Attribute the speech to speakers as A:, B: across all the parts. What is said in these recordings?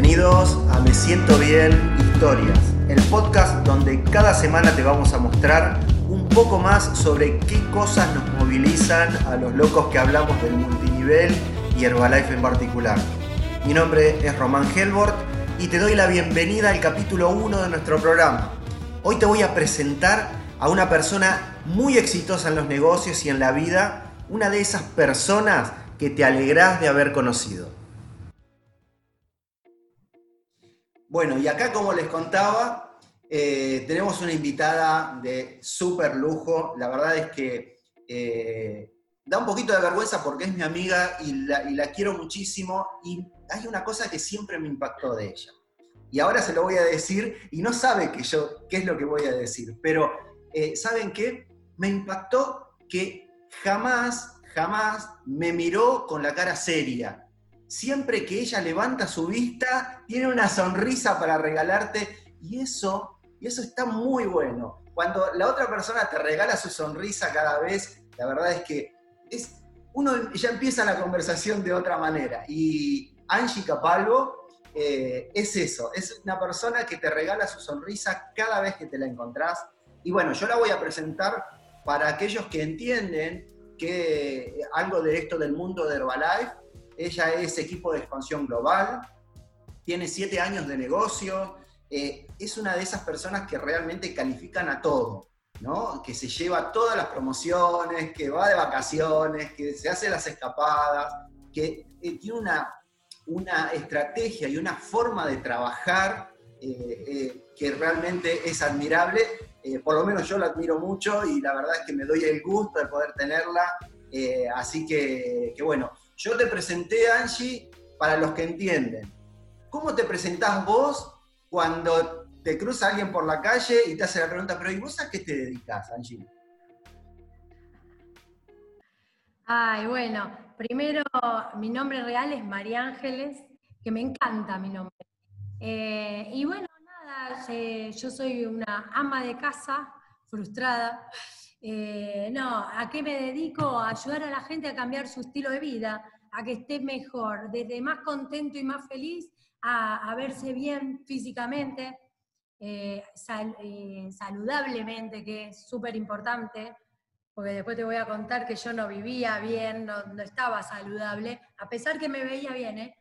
A: Bienvenidos a Me Siento Bien Historias, el podcast donde cada semana te vamos a mostrar un poco más sobre qué cosas nos movilizan a los locos que hablamos del multinivel y Herbalife en particular. Mi nombre es Román Helbort y te doy la bienvenida al capítulo 1 de nuestro programa. Hoy te voy a presentar a una persona muy exitosa en los negocios y en la vida, una de esas personas que te alegrás de haber conocido. Bueno, y acá como les contaba, eh, tenemos una invitada de súper lujo. La verdad es que eh, da un poquito de vergüenza porque es mi amiga y la, quiero muchísimo. Y hay una cosa que siempre me impactó de ella. Y ahora se lo voy a decir y no sabe que yo qué es lo que voy a decir. Pero, eh, ¿saben qué? Me impactó que jamás, jamás me miró con la cara seria siempre que ella levanta su vista, tiene una sonrisa para regalarte y eso, y eso está muy bueno. Cuando la otra persona te regala su sonrisa cada vez, la verdad es que es, uno ya empieza la conversación de otra manera. Y Angie Capalvo eh, es eso, es una persona que te regala su sonrisa cada vez que te la encontrás. Y bueno, yo la voy a presentar para aquellos que entienden que algo de esto del mundo de Herbalife ella es equipo de expansión global, tiene siete años de negocio, eh, es una de esas personas que realmente califican a todo, ¿no? Que se lleva todas las promociones, que va de vacaciones, que se hace las escapadas, que eh, tiene una, una estrategia y una forma de trabajar eh, que realmente es admirable. por lo menos yo la admiro mucho y la verdad es que me doy el gusto de poder tenerla. así que, que bueno, yo te presenté, Angie, para los que entienden. ¿Cómo te presentás vos cuando te cruza alguien por la calle y te hace la pregunta, pero ¿y vos a qué te dedicas, Angie?
B: Ay, bueno, primero mi nombre real es María Ángeles, que me encanta mi nombre. Eh, y bueno, nada, eh, yo soy una ama de casa frustrada eh, no, ¿a qué me dedico? A ayudar a la gente a cambiar su estilo de vida, a que esté mejor, desde más contento y más feliz a, verse bien físicamente, eh, eh, saludablemente, que es súper importante, porque después te voy a contar que yo no vivía bien, no, estaba saludable, a pesar que me veía bien,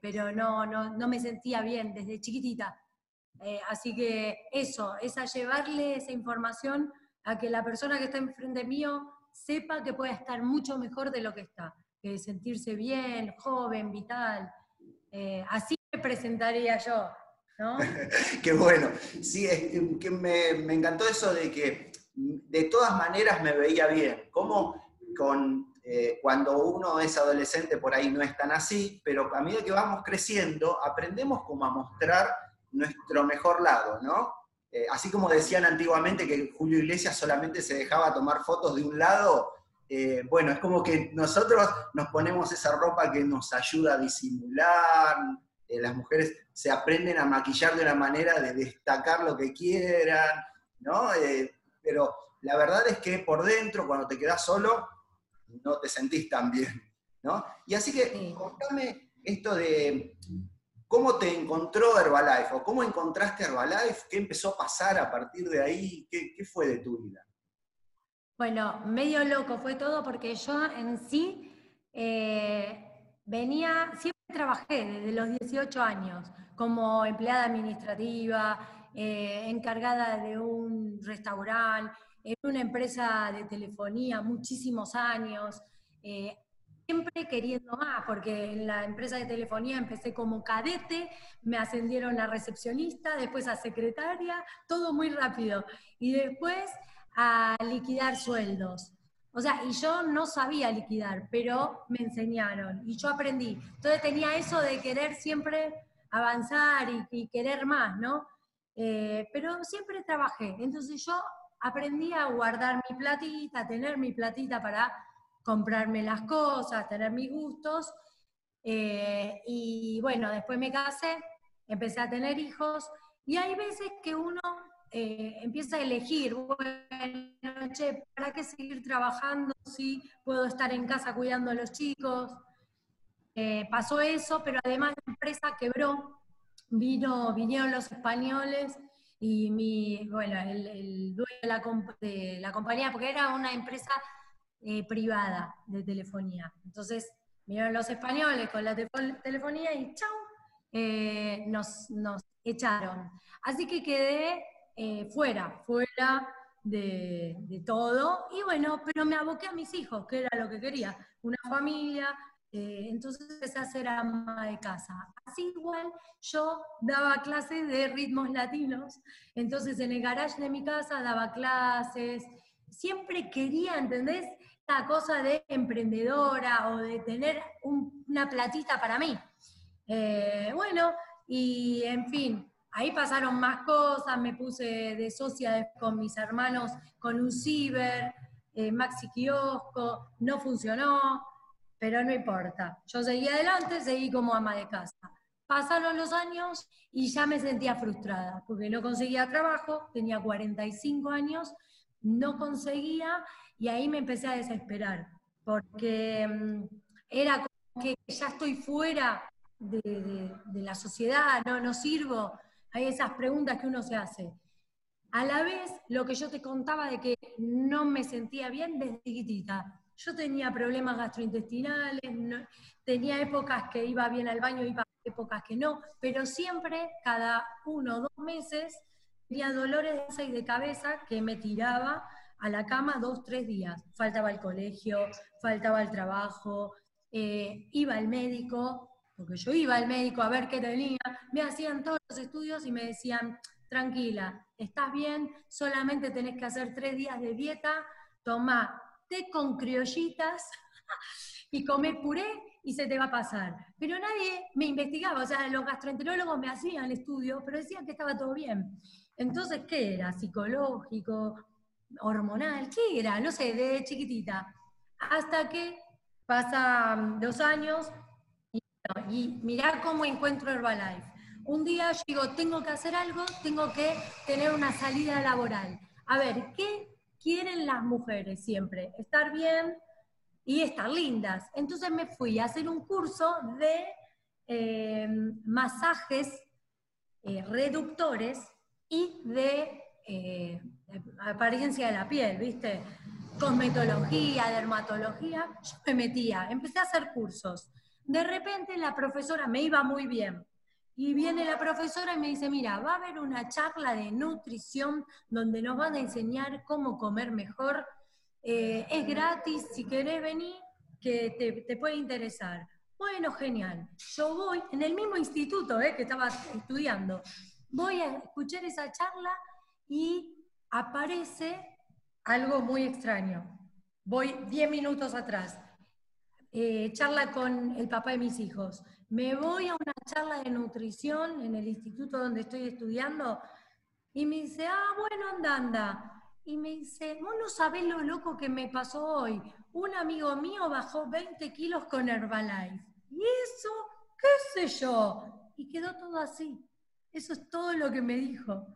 B: pero no, no, no me sentía bien desde chiquitita. así que eso, es a llevarle esa información a que la persona que está enfrente mío sepa que puede estar mucho mejor de lo que está, que sentirse bien, joven, vital. Eh, así me presentaría yo, ¿no?
A: Qué bueno. Sí, que me, encantó eso de que de todas maneras me veía bien. Como con, eh, cuando uno es adolescente por ahí no es tan así, pero a medida que vamos creciendo aprendemos como a mostrar nuestro mejor lado, ¿no? Eh, así como decían antiguamente que Julio Iglesias solamente se dejaba tomar fotos de un lado, eh, bueno, es como que nosotros nos ponemos esa ropa que nos ayuda a disimular, eh, las mujeres se aprenden a maquillar de una manera de destacar lo que quieran, ¿no? pero la verdad es que por dentro, cuando te quedas solo, no te sentís tan bien, ¿no? Y así que, contame esto de ¿Cómo te encontró Herbalife o cómo encontraste Herbalife? ¿Qué empezó a pasar a partir de ahí? ¿Qué, fue de tu vida?
B: Bueno, medio loco fue todo porque yo en sí eh, venía, siempre trabajé desde los 18 años como empleada administrativa, eh, encargada de un restaurante, en una empresa de telefonía muchísimos años. Eh, siempre queriendo más, porque en la empresa de telefonía empecé como cadete, me ascendieron a recepcionista, después a secretaria, todo muy rápido. Y después a liquidar sueldos. O sea, y yo no sabía liquidar, pero me enseñaron y yo aprendí. Entonces tenía eso de querer siempre avanzar y, querer más, ¿no? Eh, pero siempre trabajé. Entonces yo aprendí a guardar mi platita, a tener mi platita para comprarme las cosas, tener mis gustos. Eh, y bueno, después me casé, empecé a tener hijos y hay veces que uno eh, empieza a elegir, bueno, che, ¿para qué seguir trabajando si puedo estar en casa cuidando a los chicos? eh, pasó eso, pero además la empresa quebró, vino, vinieron los españoles y mi, bueno, el, dueño de la, de la, compañía, porque era una empresa eh, privada de telefonía. Entonces, vinieron los españoles con la telefonía y chau, eh, nos, nos, echaron. Así que quedé fuera, fuera de, todo. Y bueno, pero me aboqué a mis hijos, que era lo que quería, una familia, eh, entonces empecé a ser ama de casa. Así igual yo daba clases de ritmos latinos, entonces en el garage de mi casa daba clases, siempre quería, ¿entendés? La cosa de emprendedora o de tener una platita para mí. Eh, bueno, y en fin, ahí pasaron más cosas, me puse de socia con mis hermanos con un ciber, eh, Maxi Kiosco, no funcionó, pero no importa. Yo seguí adelante, seguí como ama de casa. Pasaron los años y ya me sentía frustrada, porque no conseguía trabajo, tenía 45 años, no conseguía y ahí me empecé a desesperar, porque mm, era como que ya estoy fuera de, la sociedad, no, no sirvo. Hay esas preguntas que uno se hace. A la vez, lo que yo te contaba de que no me sentía bien desde chiquitita. Yo tenía problemas gastrointestinales, tenía épocas que iba bien al baño, iba épocas que no, pero siempre, cada uno o dos meses, tenía dolores de de cabeza que me tiraba a la cama dos, tres días. Faltaba el colegio, faltaba el trabajo, eh, iba al médico, porque yo iba al médico a ver qué tenía, me hacían todos los estudios y me decían, tranquila, estás bien, solamente tenés que hacer tres días de dieta, toma té con criollitas y comer puré y se te va a pasar. Pero nadie me investigaba, o sea, los gastroenterólogos me hacían estudios, pero decían que estaba todo bien. Entonces, ¿qué era? ¿Psicológico? ¿Hormonal? ¿Qué era? No sé, de chiquitita. Hasta que pasan dos años y, y mirá cómo encuentro Herbalife. Un día yo digo, tengo que hacer algo, tengo que tener una salida laboral. A ver, ¿qué quieren las mujeres siempre, estar bien y estar lindas. Entonces me fui a hacer un curso de eh, masajes eh, reductores y de, eh, apariencia de la piel, ¿viste? Cosmetología, dermatología. Yo me metía, empecé a hacer cursos. De repente la profesora me iba muy bien. Y viene la profesora y me dice, mira, va a haber una charla de nutrición donde nos van a enseñar cómo comer mejor. Eh, es gratis, si querés venir, que te, puede interesar. Bueno, genial. Yo voy, en el mismo instituto eh, que estaba estudiando, voy a escuchar esa charla y aparece algo muy extraño. Voy 10 minutos atrás. Eh, charla con el papá de mis hijos me voy a una charla de nutrición en el instituto donde estoy estudiando y me dice, ah, bueno, anda, anda. Y me dice, vos no sabés lo loco que me pasó hoy. Un amigo mío bajó 20 kilos con Herbalife. ¿Y eso? ¿Qué sé yo? Y quedó todo así. Eso es todo lo que me dijo.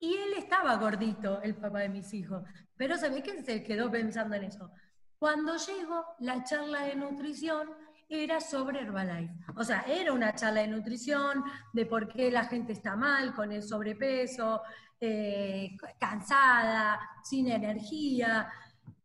B: Y él estaba gordito, el papá de mis hijos. Pero se ve que se quedó pensando en eso. Cuando llegó la charla de nutrición, era sobre Herbalife. O sea, era una charla de nutrición, de por qué la gente está mal con el sobrepeso, eh, cansada, sin energía.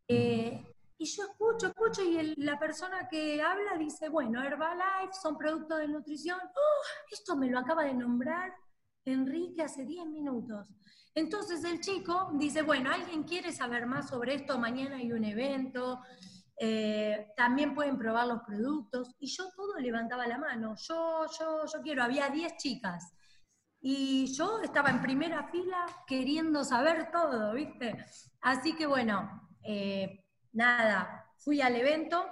B: Eh, y yo escucho, escucho, y la persona que habla dice, bueno, Herbalife son productos de nutrición. ¡Oh! Esto me lo acaba de nombrar Enrique hace 10 minutos. Entonces el chico dice, bueno, ¿alguien quiere saber más sobre esto? Mañana hay un evento. Eh, también pueden probar los productos. Y yo todo levantaba la mano. Yo, yo, yo quiero. Había 10 chicas. Y yo estaba en primera fila queriendo saber todo, ¿viste? Así que bueno, eh, nada, fui al evento.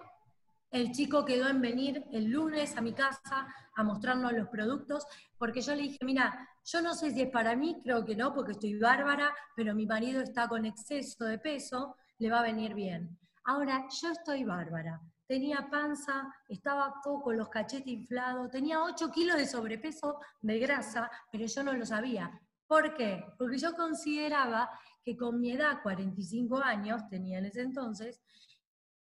B: El chico quedó en venir el lunes a mi casa a mostrarnos los productos, porque yo le dije, mira, yo no sé si es para mí, creo que no, porque estoy bárbara, pero mi marido está con exceso de peso, le va a venir bien. Ahora, yo estoy bárbara. Tenía panza, estaba todo con los cachetes inflados, tenía 8 kilos de sobrepeso de grasa, pero yo no lo sabía. ¿Por qué? Porque yo consideraba que con mi edad, 45 años tenía en ese entonces,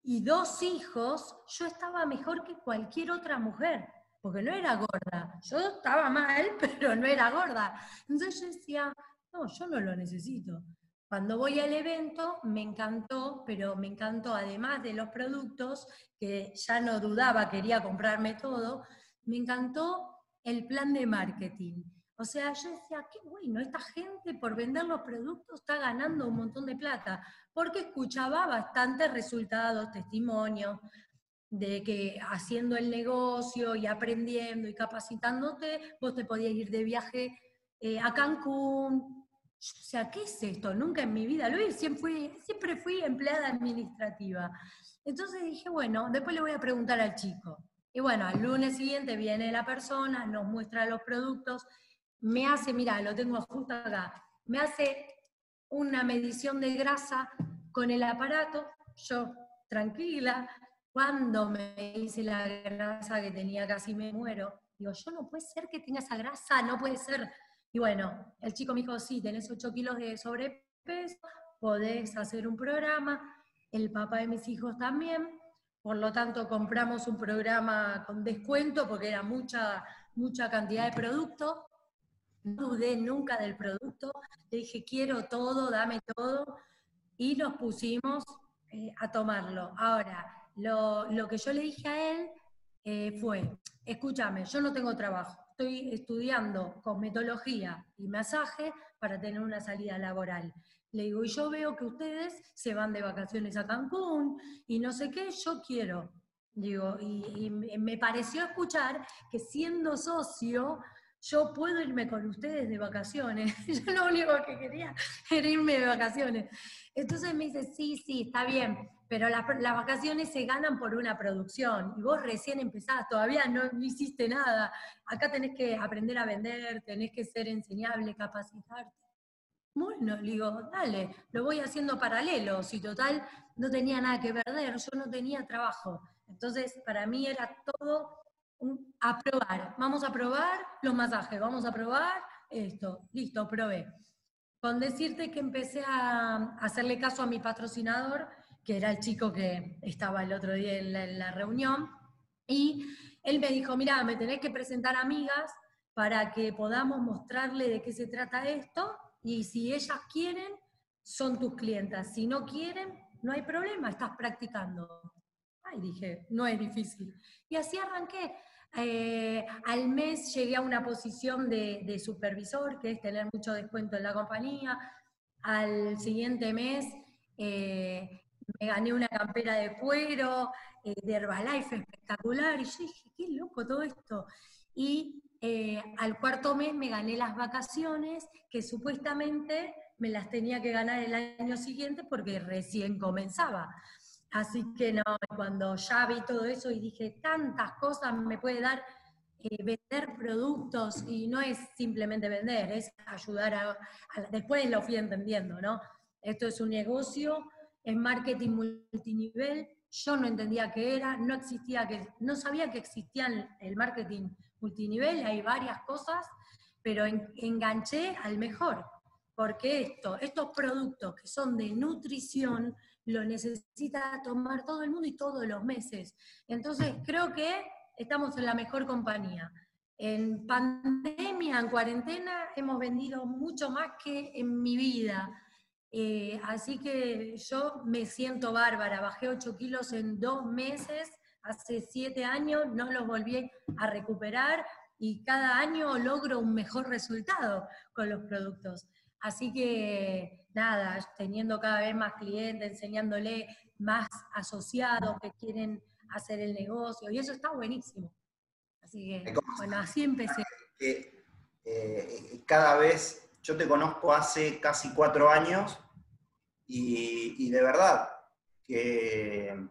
B: y dos hijos, yo estaba mejor que cualquier otra mujer, porque no era gorda. Yo estaba mal, pero no era gorda. Entonces yo decía, no, yo no lo necesito. Cuando voy al evento me encantó, pero me encantó además de los productos, que ya no dudaba, quería comprarme todo, me encantó el plan de marketing. O sea, yo decía, qué bueno, esta gente por vender los productos está ganando un montón de plata, porque escuchaba bastantes resultados, testimonios, de que haciendo el negocio y aprendiendo y capacitándote, vos te podías ir de viaje eh, a Cancún. O sea, ¿qué es esto? Nunca en mi vida lo siempre fui empleada administrativa. Entonces dije, bueno, después le voy a preguntar al chico. Y bueno, al lunes siguiente viene la persona, nos muestra los productos, me hace, mira, lo tengo justo acá, me hace una medición de grasa con el aparato, yo tranquila, cuando me hice la grasa que tenía casi me muero, digo, yo no puede ser que tenga esa grasa, no puede ser. Y bueno, el chico me dijo, sí, tenés 8 kilos de sobrepeso, podés hacer un programa, el papá de mis hijos también, por lo tanto compramos un programa con descuento porque era mucha, mucha cantidad de producto. No dudé nunca del producto, le dije, quiero todo, dame todo, y nos pusimos eh, a tomarlo. Ahora, lo, que yo le dije a él eh, fue, escúchame, yo no tengo trabajo, estoy estudiando cosmetología y masaje para tener una salida laboral. Le digo, y yo veo que ustedes se van de vacaciones a Cancún y no sé qué, yo quiero. Digo, y, me pareció escuchar que siendo socio, yo puedo irme con ustedes de vacaciones. Yo lo único que quería era irme de vacaciones. Entonces me dice, sí, sí, está bien, pero las, vacaciones se ganan por una producción y vos recién empezás, todavía no, hiciste nada. Acá tenés que aprender a vender, tenés que ser enseñable, capacitarte. Bueno, le digo, dale, lo voy haciendo paralelo, si total no tenía nada que perder, yo no tenía trabajo. Entonces, para mí era todo a probar. Vamos a probar los masajes, vamos a probar esto, listo, probé. Con decirte que empecé a hacerle caso a mi patrocinador, que era el chico que estaba el otro día en la, reunión, y él me dijo, mira, me tenés que presentar amigas para que podamos mostrarle de qué se trata esto, y si ellas quieren, son tus clientas, si no quieren, no hay problema, estás practicando. Ay, dije, no es difícil. Y así arranqué. Eh, al mes llegué a una posición de, supervisor, que es tener mucho descuento en la compañía. Al siguiente mes eh, me gané una campera de cuero, eh, de Herbalife espectacular, y yo dije, qué loco todo esto. Y al cuarto mes me gané las vacaciones, que supuestamente me las tenía que ganar el año siguiente porque recién comenzaba. Así que no, cuando ya vi todo eso y dije, tantas cosas me puede dar eh, vender productos y no es simplemente vender, es ayudar a, a, Después lo fui entendiendo, ¿no? Esto es un negocio en marketing multinivel, yo no entendía qué era, no existía que, no sabía que existía el marketing multinivel, hay varias cosas, pero enganché al mejor, porque esto, estos productos que son de nutrición, lo necesita tomar todo el mundo y todos los meses. Entonces, creo que estamos en la mejor compañía. En pandemia, en cuarentena, hemos vendido mucho más que en mi vida. Eh, así que yo me siento bárbara, bajé 8 kilos en dos meses, hace 7 años, no los volví a recuperar y cada año logro un mejor resultado con los productos. Así que nada, teniendo cada vez más clientes, enseñándole más asociados que quieren hacer el negocio, y eso está buenísimo. Así que, bueno, así empecé.
A: Eh, cada vez yo te conozco hace casi cuatro años y, de verdad que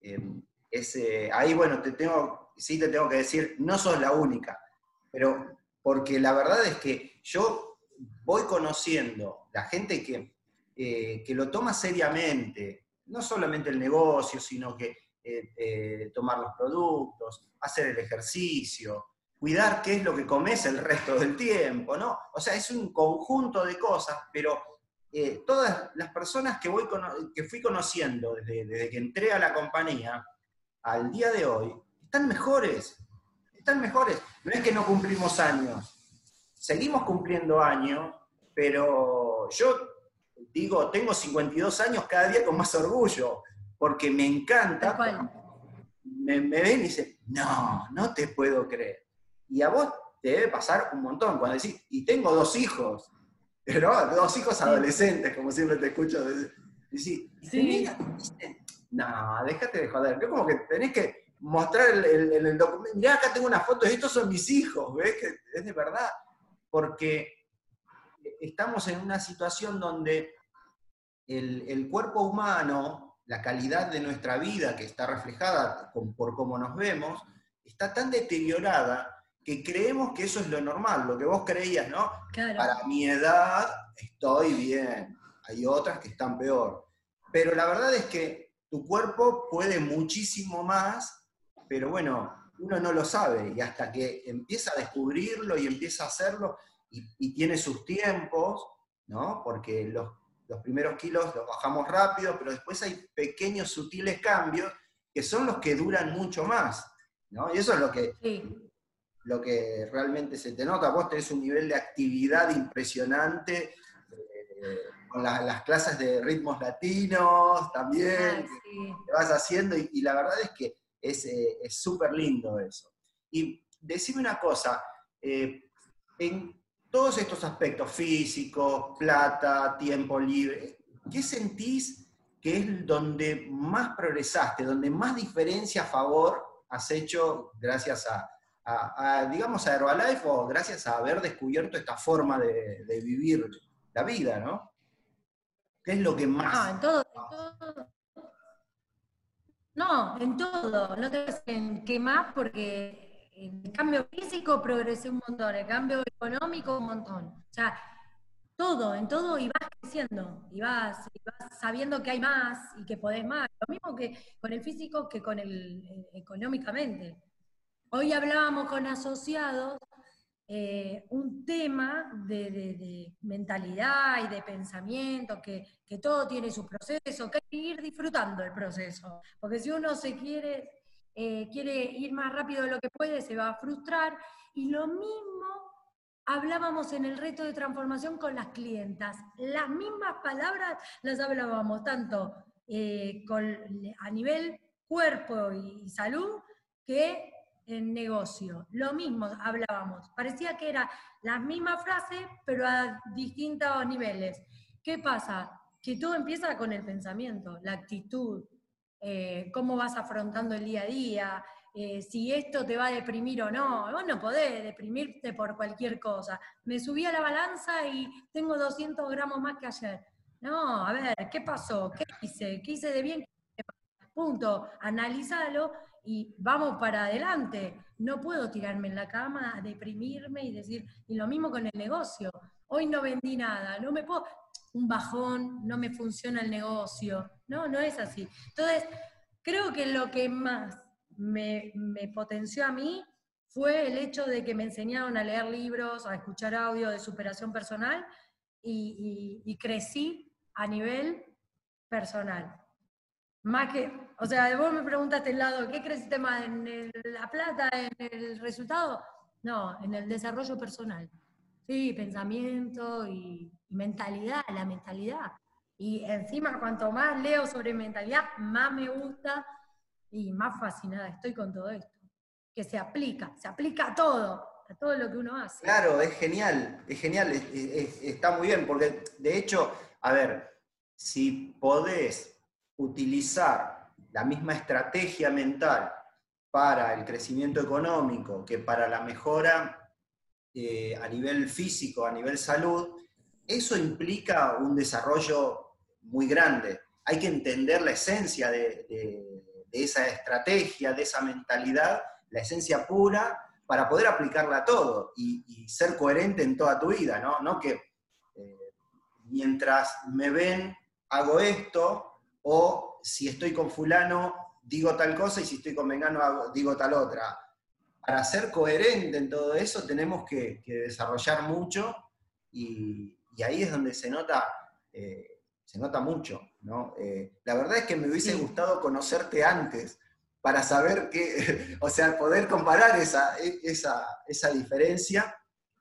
A: eh, ese, ahí, bueno, te tengo, sí te tengo que decir, no sos la única, pero porque la verdad es que yo voy conociendo la gente que, eh, que lo toma seriamente, no solamente el negocio, sino que eh, tomar los productos, hacer el ejercicio, cuidar qué es lo que comes el resto del tiempo, ¿no? O sea, es un conjunto de cosas, pero eh, todas las personas que, voy que fui conociendo desde, desde que entré a la compañía al día de hoy, están mejores, están mejores. No es que no cumplimos años, seguimos cumpliendo años, pero yo digo, tengo 52 años cada día con más orgullo, porque me encanta. Me, me, ven y dicen, no, no te puedo creer. Y a vos te debe pasar un montón cuando decís, y tengo dos hijos, ¿no? Dos hijos adolescentes, como siempre te escucho decir. sí. no, déjate de joder. Es como que tenés que mostrar el, el, documento. Mirá, acá tengo una foto, estos son mis hijos, ¿ves? Que es de verdad. Porque estamos en una situación donde el, cuerpo humano, la calidad de nuestra vida, que está reflejada por cómo nos vemos, está tan deteriorada que creemos que eso es lo normal, lo que vos creías, ¿no? Para mi edad estoy bien, hay otras que están peor. Pero la verdad es que tu cuerpo puede muchísimo más, pero bueno, uno no lo sabe y hasta que empieza a descubrirlo y empieza a hacerlo y, tiene sus tiempos, ¿no? Porque los, los primeros kilos los bajamos rápido, pero después hay pequeños sutiles cambios que son los que duran mucho más, ¿no? Y eso es lo que lo que realmente se te nota. Vos tenés un nivel de actividad impresionante, eh, con las clases de ritmos latinos también, que, vas haciendo, y, la verdad es que es súper lindo eso. Y decime una cosa, eh, en todos estos aspectos físicos, plata, tiempo libre, ¿qué sentís que es donde más progresaste, donde más diferencia a favor has hecho gracias a, a, digamos, a Herbalife o gracias a haber descubierto esta forma de, vivir la vida, ¿no? ¿Qué es lo que más?
B: Ah, en todo, en todo. No, en todo. No te en qué más porque el cambio físico progresé un montón, el cambio económico un montón. O sea, todo, en todo y vas creciendo, y vas, y vas sabiendo que hay más y que podés más. Lo mismo que con el físico que con el eh, económicamente. Hoy hablábamos con asociados eh, un tema de, mentalidad y de pensamiento, que, todo tiene su proceso, que hay que ir disfrutando el proceso, porque si uno se quiere, eh, quiere ir más rápido de lo que puede, se va a frustrar. Y lo mismo hablábamos en el reto de transformación con las clientas. Las mismas palabras las hablábamos tanto eh, a nivel cuerpo y salud que en negocio. Lo mismo hablábamos. Parecía que era la misma frase, pero a distintos niveles. ¿Qué pasa? Que todo empieza con el pensamiento, la actitud, eh, cómo vas afrontando el día a día, eh, si esto te va a deprimir o no. Vos no podés deprimirte por cualquier cosa. Me subí a la balanza y tengo 200 gramos más que ayer. No, a ver, ¿qué pasó? ¿Qué hice? ¿Qué hice de bien? Punto. Analízalo y vamos para adelante. No puedo tirarme en la cama, deprimirme y decir, y lo mismo con el negocio. Hoy no vendí nada, no me puedo, un bajón, no me funciona el negocio. No, no es así. Entonces, creo que lo que más me, potenció a mí fue el hecho de que me enseñaron a leer libros, a escuchar audio de superación personal y crecí a nivel personal. Más que, o sea, vos me preguntaste el lado, ¿qué creciste más? ¿En la plata, en el resultado? No, en el desarrollo personal. Sí, pensamiento y, mentalidad, la mentalidad. Y encima, cuanto más leo sobre mentalidad, más me gusta y más fascinada estoy con todo esto. Que se aplica, se aplica a todo, a todo lo que uno hace.
A: Claro, es genial, es genial, está muy bien, porque de hecho, a ver, si podés utilizar la misma estrategia mental para el crecimiento económico que para la mejora eh, a nivel físico, a nivel salud, eso implica un desarrollo muy grande. Hay que entender la esencia de, esa estrategia, de esa mentalidad, la esencia pura, para poder aplicarla a todo y, ser coherente en toda tu vida, ¿no? no que eh, mientras me ven, hago esto, o si estoy con fulano, digo tal cosa y si estoy con vengano, digo tal otra. Para ser coherente en todo eso tenemos que, desarrollar mucho y, ahí es donde se nota eh, se nota mucho, ¿no? Eh, la verdad es que me hubiese gustado conocerte antes para saber qué, o sea, poder comparar esa, esa, diferencia,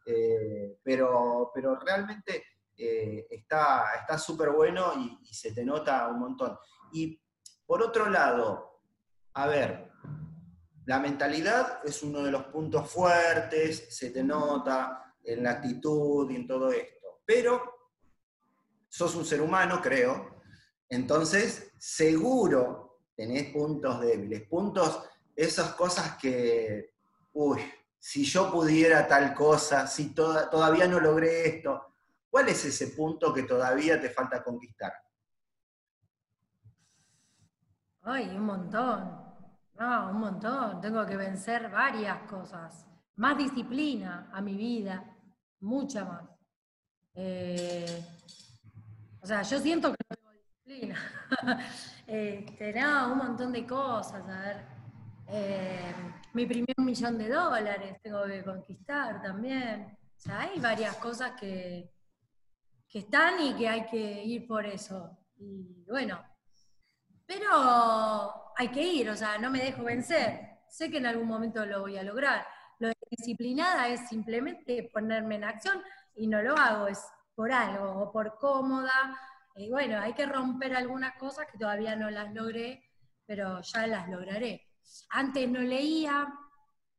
A: eh, pero, pero realmente está súper bueno y, y se te nota un montón. Y por otro lado, a ver, la mentalidad es uno de los puntos fuertes, se te nota en la actitud y en todo esto, pero sos un ser humano, creo, entonces seguro tenés puntos débiles, puntos, esas cosas que, uy, si yo pudiera tal cosa, si todavía no logré esto, ¿cuál es ese punto que todavía te falta conquistar?
B: Ay, un montón. No, un montón. Tengo que vencer varias cosas. Más disciplina a mi vida, mucha más. Eh, o sea, yo siento que no tengo disciplina. este, no, un montón de cosas. A ver, eh, mi primer millón de dólares tengo que conquistar también. O sea, hay varias cosas que, que están y que hay que ir por eso. Y bueno, pero hay que ir, o sea, no me dejo vencer. Sé que en algún momento lo voy a lograr. Lo de disciplinada es simplemente ponerme en acción y no lo hago, es por algo o por cómoda. Y bueno, hay que romper algunas cosas que todavía no las logré, pero ya las lograré. Antes no leía,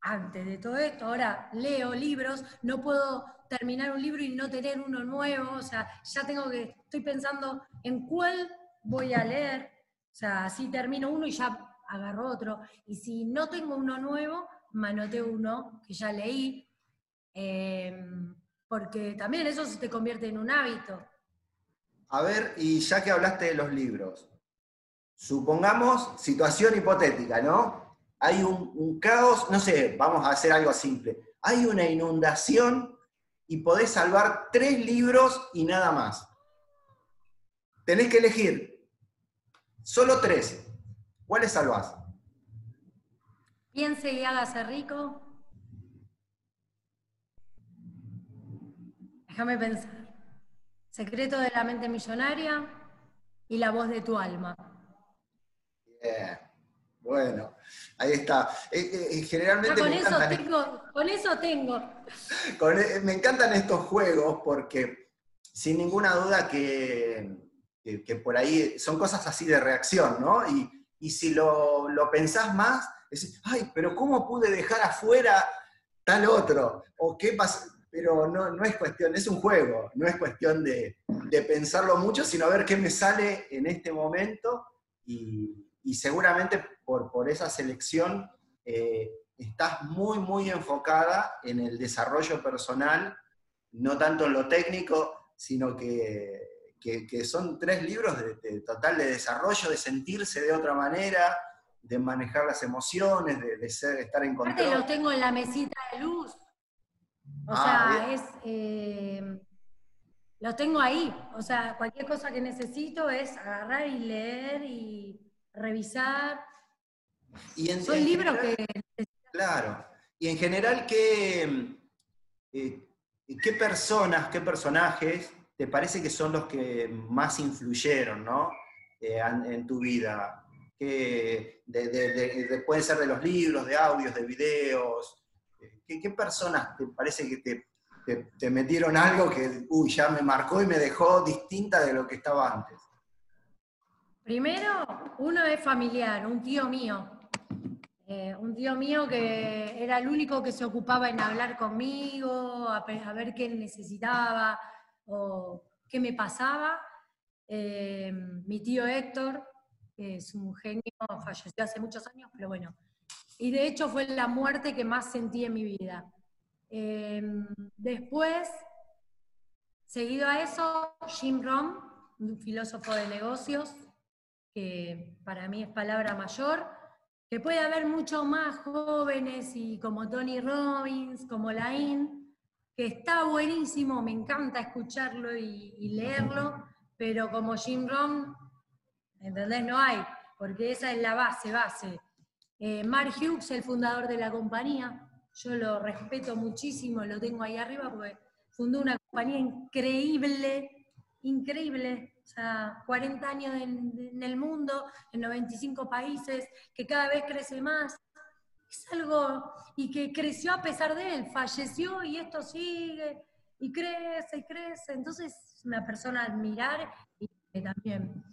B: antes de todo esto, ahora leo libros, no puedo terminar un libro y no tener uno nuevo, o sea, ya tengo que, estoy pensando en cuál voy a leer, o sea, si termino uno y ya agarro otro. Y si no tengo uno nuevo, manoteo uno que ya leí. Em, porque también eso se te convierte en un hábito.
A: A ver, y ya que hablaste de los libros, supongamos situación hipotética, ¿no? Hay un caos, no sé, vamos a hacer algo simple. Hay una inundación y podés salvar tres libros y nada más. Tenés que elegir Solo tres. ¿Cuáles salvás?
B: Piense y hágase rico. Déjame pensar. Secreto de la mente millonaria y la voz de tu alma.
A: Bien. Bueno, ahí está. Eh, eh, eh, generalmente
B: con, eso tengo, con eso tengo.
A: me encantan estos juegos porque sin ninguna duda que que, por ahí son cosas así de reacción, ¿no? Y, si lo, pensás más, decís, ay, pero ¿cómo pude dejar afuera tal otro? ¿O qué pasa? Pero no, no es cuestión, es un juego, no es cuestión de, pensarlo mucho, sino ver qué me sale en este momento y, seguramente por, por, esa selección eh, estás muy, muy enfocada en el desarrollo personal, no tanto en lo técnico, sino que que, son tres libros de, total de desarrollo, de sentirse de otra manera, de manejar las emociones, de, ser, estar en control. Aparte
B: lo tengo en la mesita de luz. O ah, sea, es, eh, lo tengo ahí. O sea, cualquier cosa que necesito es agarrar y leer y revisar.
A: Y Son libros que... Claro. Y en general, ¿qué, eh, ¿qué personas, qué personajes te parece que son los que más influyeron ¿no? Eh, en tu vida? Que pueden ser de los libros, de audios, de videos. ¿Qué, personas te parece que te, te, metieron algo que uy, ya me marcó y me dejó distinta de lo que estaba antes?
B: Primero, uno es familiar, un tío mío. Eh, un tío mío que era el único que se ocupaba en hablar conmigo, a ver qué necesitaba, o qué me pasaba. Eh, mi tío Héctor, que es un genio, falleció hace muchos años, pero bueno. Y de hecho fue la muerte que más sentí en mi vida. Eh, después, seguido a eso, Jim Rohn, un filósofo de negocios, que para mí es palabra mayor, que puede haber mucho más jóvenes y como Tony Robbins, como Lain, que está buenísimo, me encanta escucharlo y, leerlo, pero como Jim Rohn, ¿entendés? No hay, porque esa es la base, base. Eh, Mark Hughes, el fundador de la compañía, yo lo respeto muchísimo, lo tengo ahí arriba porque fundó una compañía increíble increíble, o sea, 40 años en, el mundo, en 95 países, que cada vez crece más. Es algo, y que creció a pesar de él, falleció y esto sigue, y crece y crece. Entonces, es una persona a admirar y también.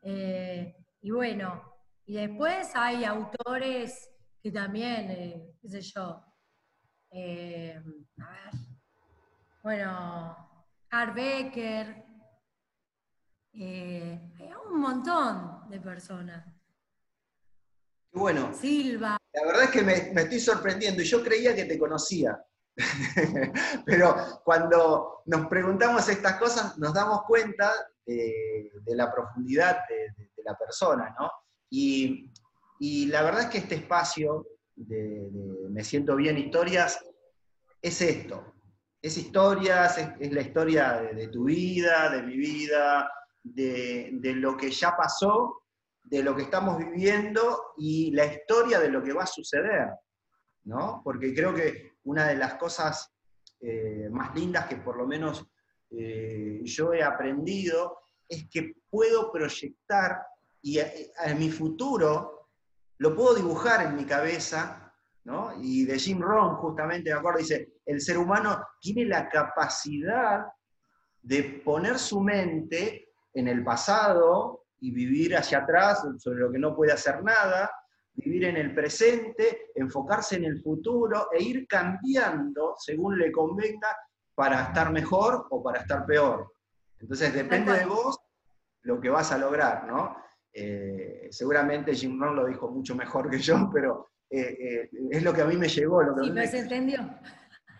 B: Eh, y bueno, y después hay autores que también, eh, qué sé yo, eh, a ver, bueno, Arbecker, eh, hay un montón de personas.
A: Bueno.
B: Silva.
A: La verdad es que me, estoy sorprendiendo y yo creía que te conocía. Pero cuando nos preguntamos estas cosas nos damos cuenta de, la profundidad de, la persona, ¿no? Y, la verdad es que este espacio de, Me Siento Bien Historias es esto. Es historias, es, la historia de, tu vida, de mi vida, de, lo que ya pasó, de lo que estamos viviendo y la historia de lo que va a suceder, ¿no? Porque creo que una de las cosas eh, más lindas que por lo menos eh, yo he aprendido es que puedo proyectar y en mi futuro lo puedo dibujar en mi cabeza, ¿no? Y de Jim Rohn, justamente, de acuerdo, dice, el ser humano tiene la capacidad de poner su mente en el pasado y vivir hacia atrás sobre lo que no puede hacer nada, vivir en el presente, enfocarse en el futuro e ir cambiando según le convenga para estar mejor o para estar peor. Entonces depende de vos lo que vas a lograr, ¿no? Eh, seguramente Jim Rohn lo dijo mucho mejor que yo, pero eh, eh, es lo que a mí me llegó. Lo que
B: sí, me se entendió.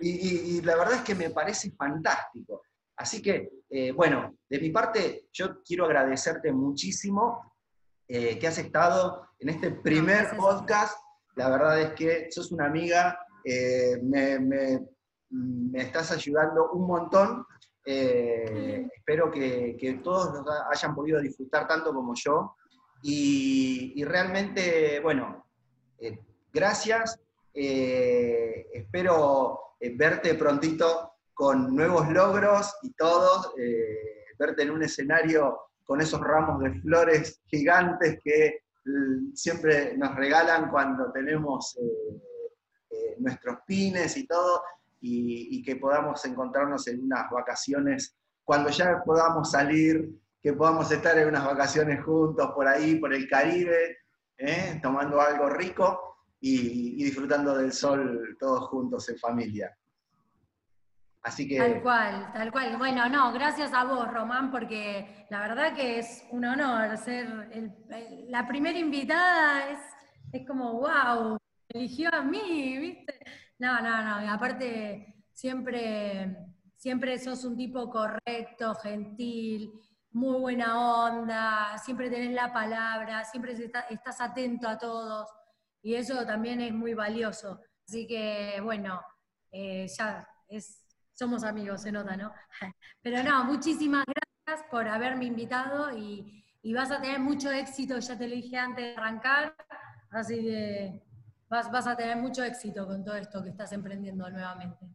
A: y, la verdad es que me parece fantástico. Así que, bueno, de mi parte, yo quiero agradecerte muchísimo que has estado en este primer podcast. La verdad es que sos una amiga, me, me, me estás ayudando un montón eh, espero que, todos nos hayan podido disfrutar tanto como yo. Y, realmente, bueno, eh, gracias. Eh, espero verte prontito con nuevos logros y todos, verte en un escenario con esos ramos de flores gigantes que siempre nos regalan cuando tenemos nuestros pines y todo y, que podamos encontrarnos en unas vacaciones, cuando ya podamos salir, que podamos estar en unas vacaciones juntos por ahí, por el Caribe, ¿eh? tomando algo rico y, disfrutando del sol todos juntos en familia. Así que...
B: Tal cual, tal cual. Bueno, no, gracias a vos, Román, porque la verdad que es un honor ser la primera invitada, es, es como, wow, eligió a mí, ¿viste? No, no, no. Aparte, siempre, siempre sos un tipo correcto, gentil, muy buena onda, siempre tenés la palabra, siempre estás atento a todos. Y eso también es muy valioso. Así que, bueno, eh, ya es, somos amigos, se nota, ¿no? Pero no, muchísimas gracias por haberme invitado y, y vas a tener mucho éxito, ya te lo dije antes de arrancar. Así que vas, a tener mucho éxito con todo esto que estás emprendiendo nuevamente.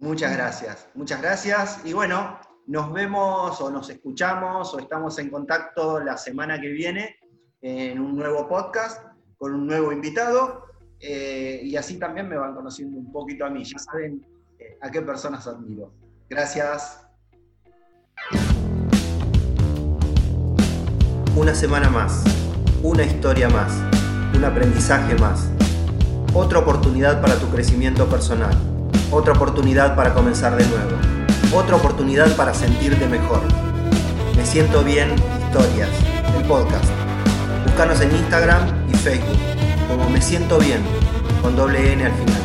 A: Muchas gracias, muchas gracias. Y bueno, nos vemos o nos escuchamos o estamos en contacto la semana que viene en un nuevo podcast con un nuevo invitado. Eh, y así también me van conociendo un poquito a mí. Ya saben a qué personas admiro. Gracias. Una semana más, una historia más un aprendizaje más, otra oportunidad para tu crecimiento personal, otra oportunidad para comenzar de nuevo, otra oportunidad para sentirte mejor. Me siento bien, historias, el podcast. Búscanos en Instagram y Facebook como Me siento bien, con doble N al final.